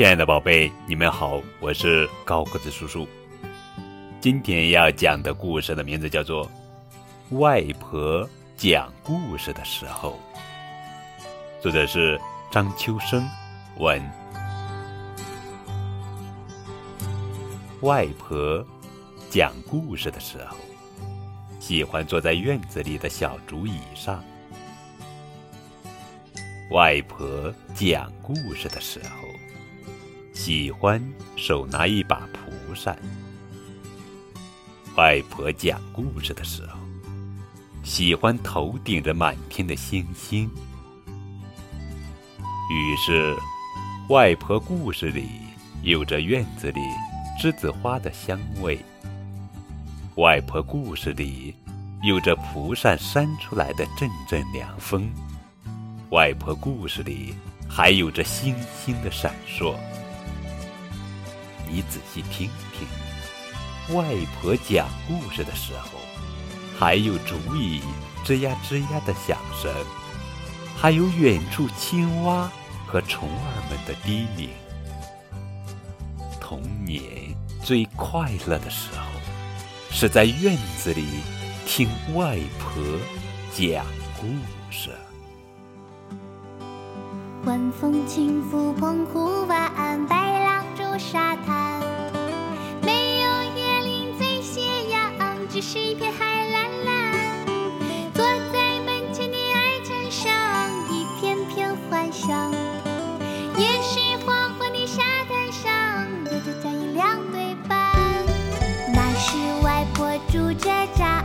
亲爱的宝贝，你们好，我是高个子叔叔。今天要讲的故事的名字叫做《外婆讲故事的时候》，作者是张秋生，文。外婆讲故事的时候，喜欢坐在院子里的小竹椅上。外婆讲故事的时候。喜欢手拿一把蒲扇。外婆讲故事的时候，喜欢头顶着满天的星星。于是，外婆故事里有着院子里栀子花的香味。外婆故事里有着蒲扇扇出来的阵阵凉风。外婆故事里还有着星星的闪烁。你仔细听听，外婆讲故事的时候，还有竹椅吱呀吱呀的响声，还有远处青蛙和虫儿们的低鸣。童年最快乐的时候，是在院子里听外婆讲故事。晚风轻拂澎湖湾，白沙滩，没有椰林在斜阳，只是一片海蓝蓝。坐在门前的矮墙上，一片片幻想，也是黄昏的沙滩上，有着脚印两对半。那是外婆拄着杖。